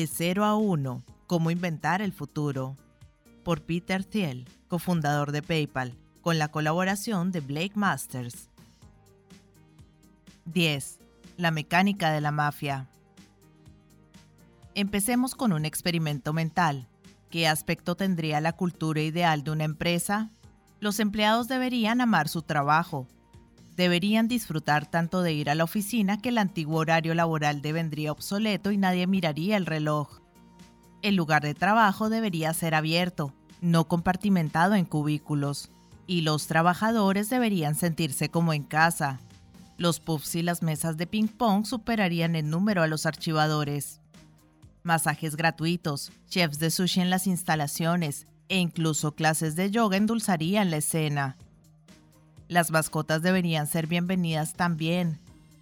De 0 a 1. Cómo inventar el futuro. Por Peter Thiel, cofundador de PayPal, con la colaboración de Blake Masters. 10. La mecánica de la mafia. Empecemos con un experimento mental. ¿Qué aspecto tendría la cultura ideal de una empresa? Los empleados deberían amar su trabajo. Deberían disfrutar tanto de ir a la oficina que el antiguo horario laboral devendría obsoleto y nadie miraría el reloj. El lugar de trabajo debería ser abierto, no compartimentado en cubículos, y los trabajadores deberían sentirse como en casa. Los puffs y las mesas de ping-pong superarían en número a los archivadores. Masajes gratuitos, chefs de sushi en las instalaciones e incluso clases de yoga endulzarían la escena. Las mascotas deberían ser bienvenidas también.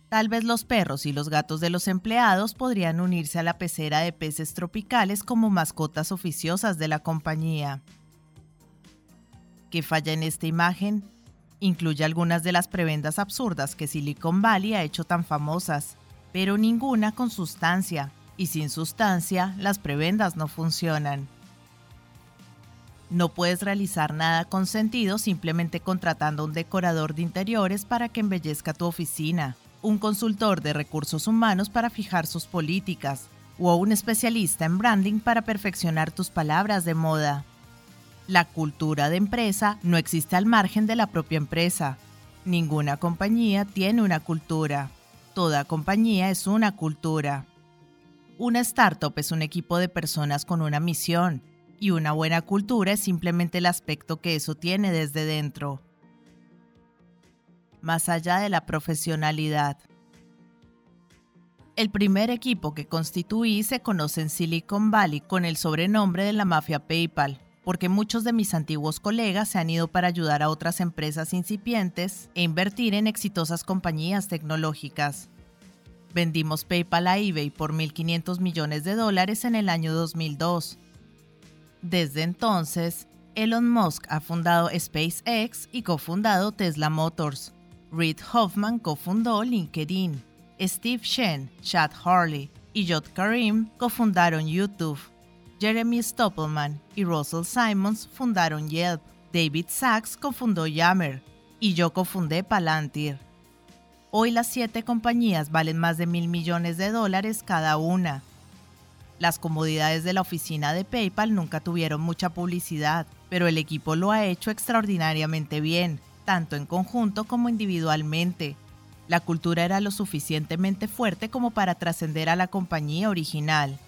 Tal vez los perros y los gatos de los empleados podrían unirse a la pecera de peces tropicales como mascotas oficiosas de la compañía. ¿Qué falla en esta imagen? Incluye algunas de las prebendas absurdas que Silicon Valley ha hecho tan famosas, pero ninguna con sustancia, y sin sustancia las prebendas no funcionan. No puedes realizar nada con sentido simplemente contratando a un decorador de interiores para que embellezca tu oficina, un consultor de recursos humanos para fijar sus políticas, o un especialista en branding para perfeccionar tus palabras de moda. La cultura de empresa no existe al margen de la propia empresa. Ninguna compañía tiene una cultura. Toda compañía es una cultura. Una startup es un equipo de personas con una misión, y una buena cultura es simplemente el aspecto que eso tiene desde dentro. Más allá de la profesionalidad. El primer equipo que constituí se conoce en Silicon Valley con el sobrenombre de la mafia PayPal, porque muchos de mis antiguos colegas se han ido para ayudar a otras empresas incipientes e invertir en exitosas compañías tecnológicas. Vendimos PayPal a eBay por 1.500 millones de dólares en el año 2002 desde entonces, Elon Musk ha fundado SpaceX y cofundado Tesla Motors. Reid Hoffman cofundó LinkedIn. Steve Shen, Chad Harley y Jod Karim cofundaron YouTube. Jeremy Stoppelman y Russell Simons fundaron Yelp. David Sachs cofundó Yammer y yo cofundé Palantir. Hoy las siete compañías valen más de mil millones de dólares cada una. Las comodidades de la oficina de PayPal nunca tuvieron mucha publicidad, pero el equipo lo ha hecho extraordinariamente bien, tanto en conjunto como individualmente. La cultura era lo suficientemente fuerte como para trascender a la compañía original.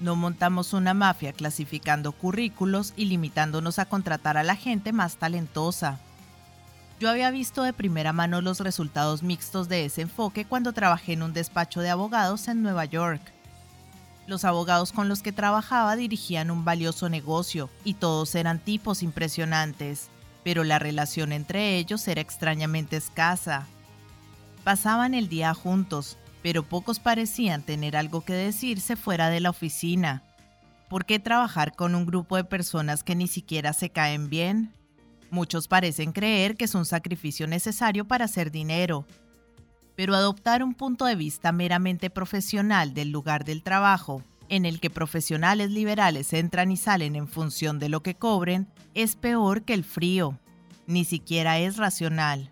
No montamos una mafia clasificando currículos y limitándonos a contratar a la gente más talentosa. Yo había visto de primera mano los resultados mixtos de ese enfoque cuando trabajé en un despacho de abogados en Nueva York. Los abogados con los que trabajaba dirigían un valioso negocio y todos eran tipos impresionantes, pero la relación entre ellos era extrañamente escasa. Pasaban el día juntos, pero pocos parecían tener algo que decirse fuera de la oficina. ¿Por qué trabajar con un grupo de personas que ni siquiera se caen bien? Muchos parecen creer que es un sacrificio necesario para hacer dinero, pero adoptar un punto de vista meramente profesional del lugar del trabajo, en el que profesionales liberales entran y salen en función de lo que cobren, es peor que el frío. Ni siquiera es racional.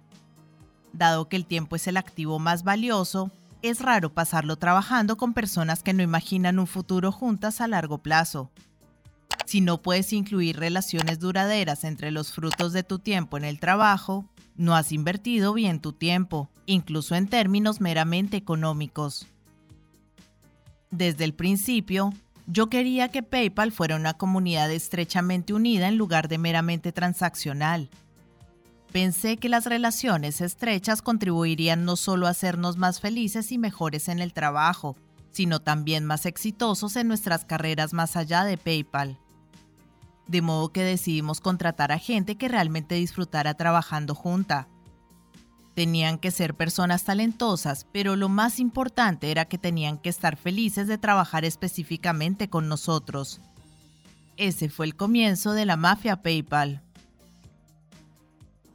Dado que el tiempo es el activo más valioso, es raro pasarlo trabajando con personas que no imaginan un futuro juntas a largo plazo. Si no puedes incluir relaciones duraderas entre los frutos de tu tiempo en el trabajo, no has invertido bien tu tiempo, incluso en términos meramente económicos. Desde el principio, yo quería que PayPal fuera una comunidad estrechamente unida en lugar de meramente transaccional. Pensé que las relaciones estrechas contribuirían no solo a hacernos más felices y mejores en el trabajo, sino también más exitosos en nuestras carreras más allá de PayPal de modo que decidimos contratar a gente que realmente disfrutara trabajando junta. Tenían que ser personas talentosas, pero lo más importante era que tenían que estar felices de trabajar específicamente con nosotros. Ese fue el comienzo de la mafia PayPal.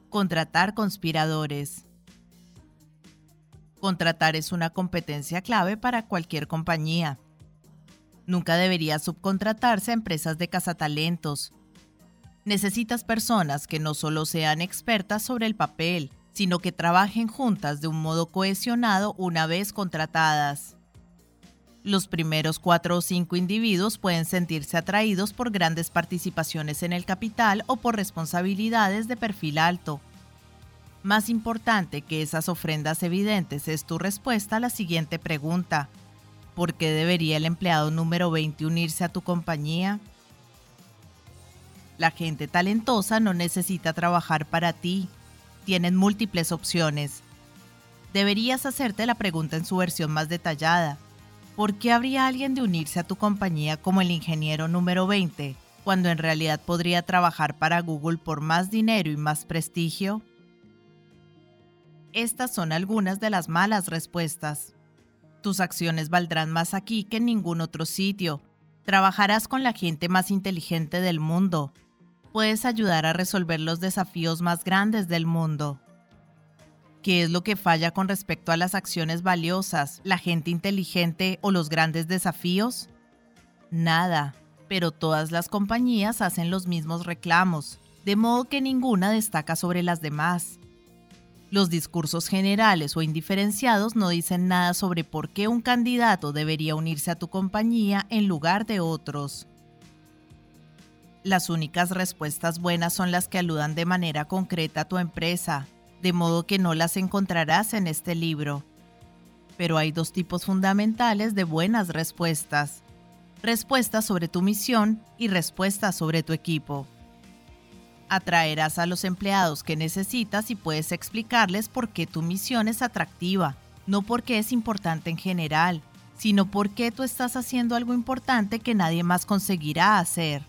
Contratar conspiradores. Contratar es una competencia clave para cualquier compañía Nunca debería subcontratarse a empresas de cazatalentos. Necesitas personas que no solo sean expertas sobre el papel, sino que trabajen juntas de un modo cohesionado una vez contratadas. Los primeros cuatro o cinco individuos pueden sentirse atraídos por grandes participaciones en el capital o por responsabilidades de perfil alto. Más importante que esas ofrendas evidentes es tu respuesta a la siguiente pregunta. ¿Por qué debería el empleado número 20 unirse a tu compañía? La gente talentosa no necesita trabajar para ti. Tienen múltiples opciones. Deberías hacerte la pregunta en su versión más detallada. ¿Por qué habría alguien de unirse a tu compañía como el ingeniero número 20, cuando en realidad podría trabajar para Google por más dinero y más prestigio? Estas son algunas de las malas respuestas. Tus acciones valdrán más aquí que en ningún otro sitio. Trabajarás con la gente más inteligente del mundo. Puedes ayudar a resolver los desafíos más grandes del mundo. ¿Qué es lo que falla con respecto a las acciones valiosas, la gente inteligente o los grandes desafíos? Nada, pero todas las compañías hacen los mismos reclamos, de modo que ninguna destaca sobre las demás. Los discursos generales o indiferenciados no dicen nada sobre por qué un candidato debería unirse a tu compañía en lugar de otros. Las únicas respuestas buenas son las que aludan de manera concreta a tu empresa, de modo que no las encontrarás en este libro. Pero hay dos tipos fundamentales de buenas respuestas. Respuestas sobre tu misión y respuestas sobre tu equipo. Atraerás a los empleados que necesitas y puedes explicarles por qué tu misión es atractiva, no porque es importante en general, sino porque tú estás haciendo algo importante que nadie más conseguirá hacer.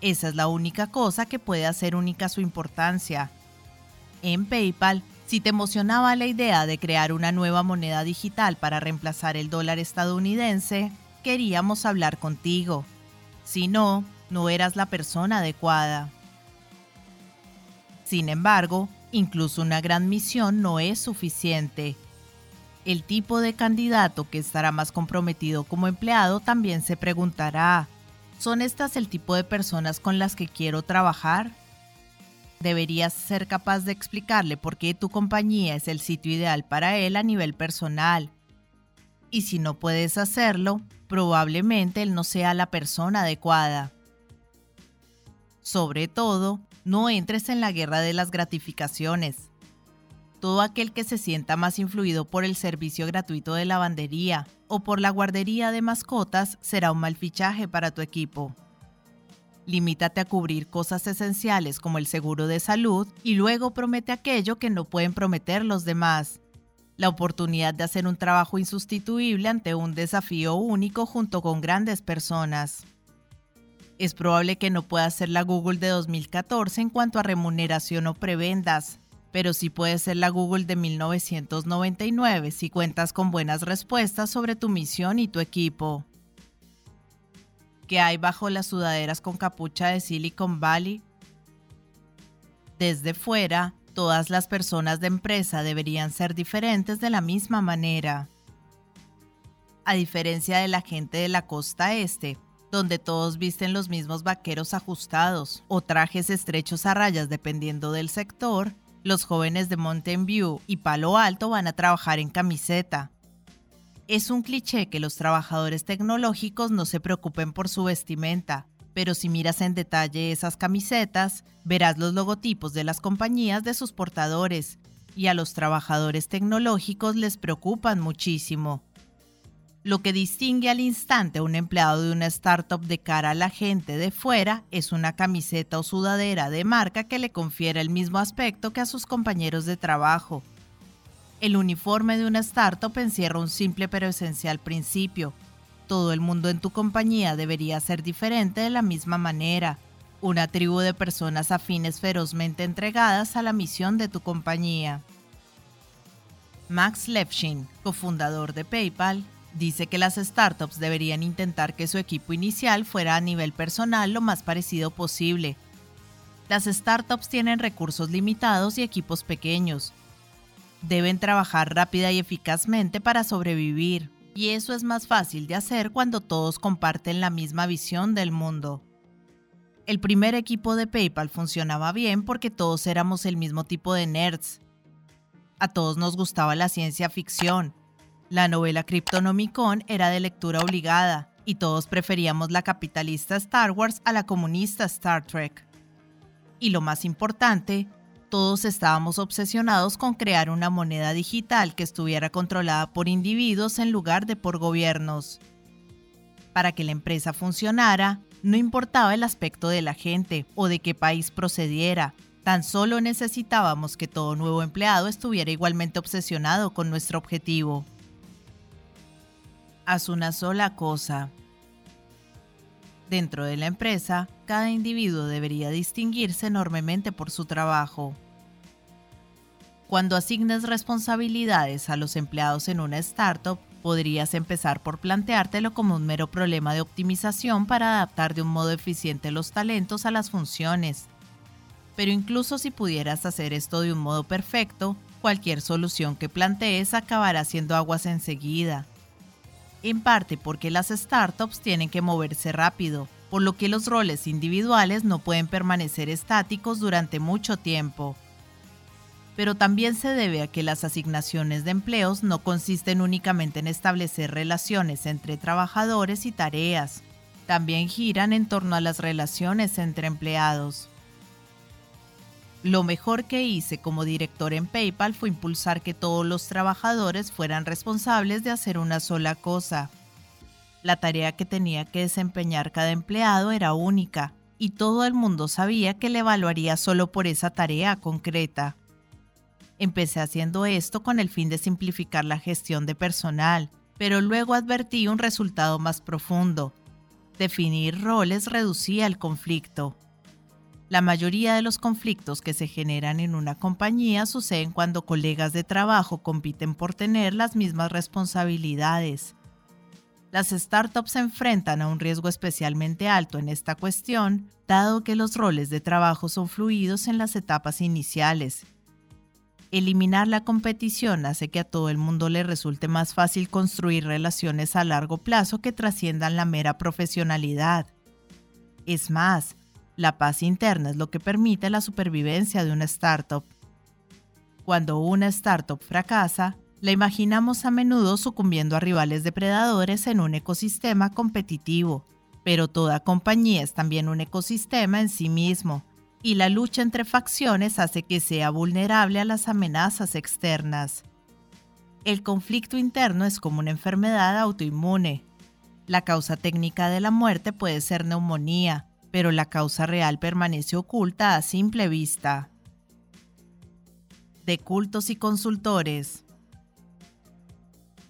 Esa es la única cosa que puede hacer única su importancia. En PayPal, si te emocionaba la idea de crear una nueva moneda digital para reemplazar el dólar estadounidense, queríamos hablar contigo. Si no, no eras la persona adecuada. Sin embargo, incluso una gran misión no es suficiente. El tipo de candidato que estará más comprometido como empleado también se preguntará, ¿son estas el tipo de personas con las que quiero trabajar? Deberías ser capaz de explicarle por qué tu compañía es el sitio ideal para él a nivel personal. Y si no puedes hacerlo, probablemente él no sea la persona adecuada. Sobre todo, no entres en la guerra de las gratificaciones. Todo aquel que se sienta más influido por el servicio gratuito de lavandería o por la guardería de mascotas será un mal fichaje para tu equipo. Limítate a cubrir cosas esenciales como el seguro de salud y luego promete aquello que no pueden prometer los demás. La oportunidad de hacer un trabajo insustituible ante un desafío único junto con grandes personas. Es probable que no pueda ser la Google de 2014 en cuanto a remuneración o prebendas, pero sí puede ser la Google de 1999 si cuentas con buenas respuestas sobre tu misión y tu equipo. ¿Qué hay bajo las sudaderas con capucha de Silicon Valley? Desde fuera, todas las personas de empresa deberían ser diferentes de la misma manera. A diferencia de la gente de la costa este, donde todos visten los mismos vaqueros ajustados o trajes estrechos a rayas dependiendo del sector, los jóvenes de Mountain View y Palo Alto van a trabajar en camiseta. Es un cliché que los trabajadores tecnológicos no se preocupen por su vestimenta, pero si miras en detalle esas camisetas, verás los logotipos de las compañías de sus portadores, y a los trabajadores tecnológicos les preocupan muchísimo. Lo que distingue al instante a un empleado de una startup de cara a la gente de fuera es una camiseta o sudadera de marca que le confiere el mismo aspecto que a sus compañeros de trabajo. El uniforme de una startup encierra un simple pero esencial principio. Todo el mundo en tu compañía debería ser diferente de la misma manera. Una tribu de personas afines ferozmente entregadas a la misión de tu compañía. Max Levchin, cofundador de PayPal, Dice que las startups deberían intentar que su equipo inicial fuera a nivel personal lo más parecido posible. Las startups tienen recursos limitados y equipos pequeños. Deben trabajar rápida y eficazmente para sobrevivir, Y eso es más fácil de hacer cuando todos comparten la misma visión del mundo. El primer equipo de PayPal funcionaba bien porque todos éramos el mismo tipo de nerds. A todos nos gustaba la ciencia ficción. La novela Cryptonomicon era de lectura obligada y todos preferíamos la capitalista Star Wars a la comunista Star Trek. Y lo más importante, todos estábamos obsesionados con crear una moneda digital que estuviera controlada por individuos en lugar de por gobiernos. Para que la empresa funcionara, no importaba el aspecto de la gente o de qué país procediera, tan solo necesitábamos que todo nuevo empleado estuviera igualmente obsesionado con nuestro objetivo. Haz una sola cosa. Dentro de la empresa, cada individuo debería distinguirse enormemente por su trabajo. Cuando asignes responsabilidades a los empleados en una startup, podrías empezar por planteártelo como un mero problema de optimización para adaptar de un modo eficiente los talentos a las funciones. Pero incluso si pudieras hacer esto de un modo perfecto, cualquier solución que plantees acabará siendo aguas enseguida. En parte porque las startups tienen que moverse rápido, por lo que los roles individuales no pueden permanecer estáticos durante mucho tiempo pero también se debe a que las asignaciones de empleos no consisten únicamente en establecer relaciones entre trabajadores y tareas, también giran en torno a las relaciones entre empleados. Lo mejor que hice como director en PayPal fue impulsar que todos los trabajadores fueran responsables de hacer una sola cosa. La tarea que tenía que desempeñar cada empleado era única, y todo el mundo sabía que le evaluaría solo por esa tarea concreta. Empecé haciendo esto con el fin de simplificar la gestión de personal, pero luego advertí un resultado más profundo. Definir roles reducía el conflicto. La mayoría de los conflictos que se generan en una compañía suceden cuando colegas de trabajo compiten por tener las mismas responsabilidades. Las startups se enfrentan a un riesgo especialmente alto en esta cuestión, dado que los roles de trabajo son fluidos en las etapas iniciales Eliminar la competición hace que a todo el mundo le resulte más fácil construir relaciones a largo plazo que trasciendan la mera profesionalidad. Es más, la paz interna es lo que permite la supervivencia de una startup. Cuando una startup fracasa, la imaginamos a menudo sucumbiendo a rivales depredadores en un ecosistema competitivo, pero toda compañía es también un ecosistema en sí mismo, y la lucha entre facciones hace que sea vulnerable a las amenazas externas. El conflicto interno es como una enfermedad autoinmune. La causa técnica de la muerte puede ser neumonía, pero la causa real permanece oculta a simple vista. De cultos y consultores.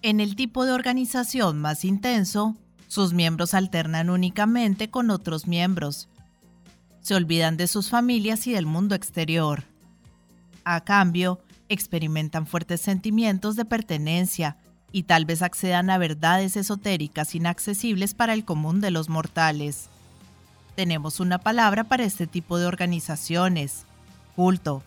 En el tipo de organización más intenso, sus miembros alternan únicamente con otros miembros, se olvidan de sus familias y del mundo exterior. A cambio, experimentan fuertes sentimientos de pertenencia y tal vez accedan a verdades esotéricas inaccesibles para el común de los mortales. Tenemos una palabra para este tipo de organizaciones, culto.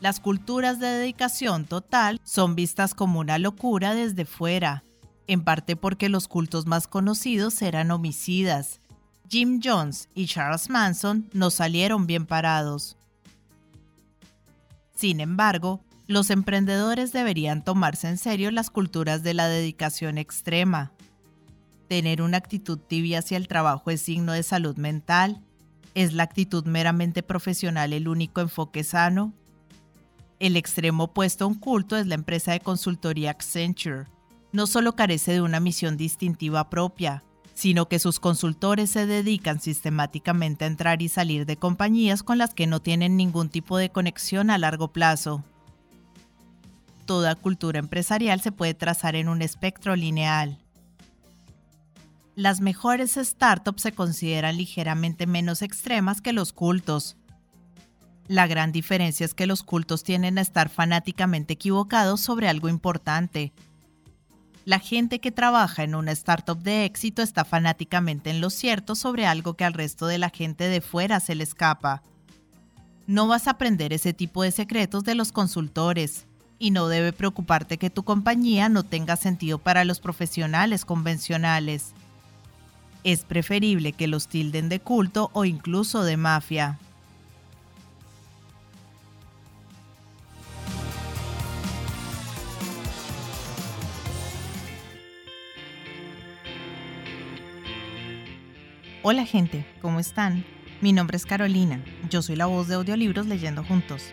Las culturas de dedicación total son vistas como una locura desde fuera, en parte porque los cultos más conocidos eran homicidas, Jim Jones y Charles Manson no salieron bien parados. Sin embargo, los emprendedores deberían tomarse en serio las culturas de la dedicación extrema. Tener una actitud tibia hacia el trabajo es signo de salud mental. ¿Es la actitud meramente profesional el único enfoque sano? El extremo opuesto a un culto es la empresa de consultoría Accenture. No solo carece de una misión distintiva propia, sino que sus consultores se dedican sistemáticamente a entrar y salir de compañías con las que no tienen ningún tipo de conexión a largo plazo. Toda cultura empresarial se puede trazar en un espectro lineal. Las mejores startups se consideran ligeramente menos extremas que los cultos. La gran diferencia es que los cultos tienden a estar fanáticamente equivocados sobre algo importante, la gente que trabaja en una startup de éxito está fanáticamente en lo cierto sobre algo que al resto de la gente de fuera se le escapa. No vas a aprender ese tipo de secretos de los consultores, y no debe preocuparte que tu compañía no tenga sentido para los profesionales convencionales. Es preferible que los tilden de culto o incluso de mafia. Hola gente, ¿cómo están? Mi nombre es Carolina, yo soy la voz de audiolibros leyendo juntos.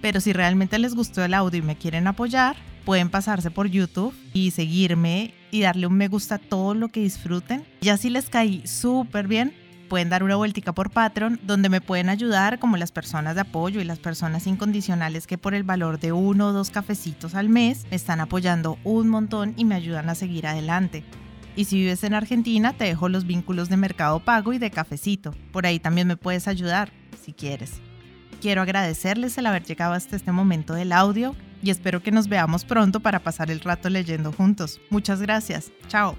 Pero si realmente les gustó el audio y me quieren apoyar, pueden pasarse por YouTube y seguirme y darle un me gusta a todo lo que disfruten. Ya si les caí súper bien, pueden dar una vueltica por Patreon, donde me pueden ayudar como las personas de apoyo y las personas incondicionales que por el valor de uno o dos cafecitos al mes me están apoyando un montón y me ayudan a seguir adelante. Y si vives en Argentina, te dejo los vínculos de Mercado Pago y de Cafecito. Por ahí también me puedes ayudar, si quieres. Quiero agradecerles el haber llegado hasta este momento del audio y espero que nos veamos pronto para pasar el rato leyendo juntos. Muchas gracias. Chao.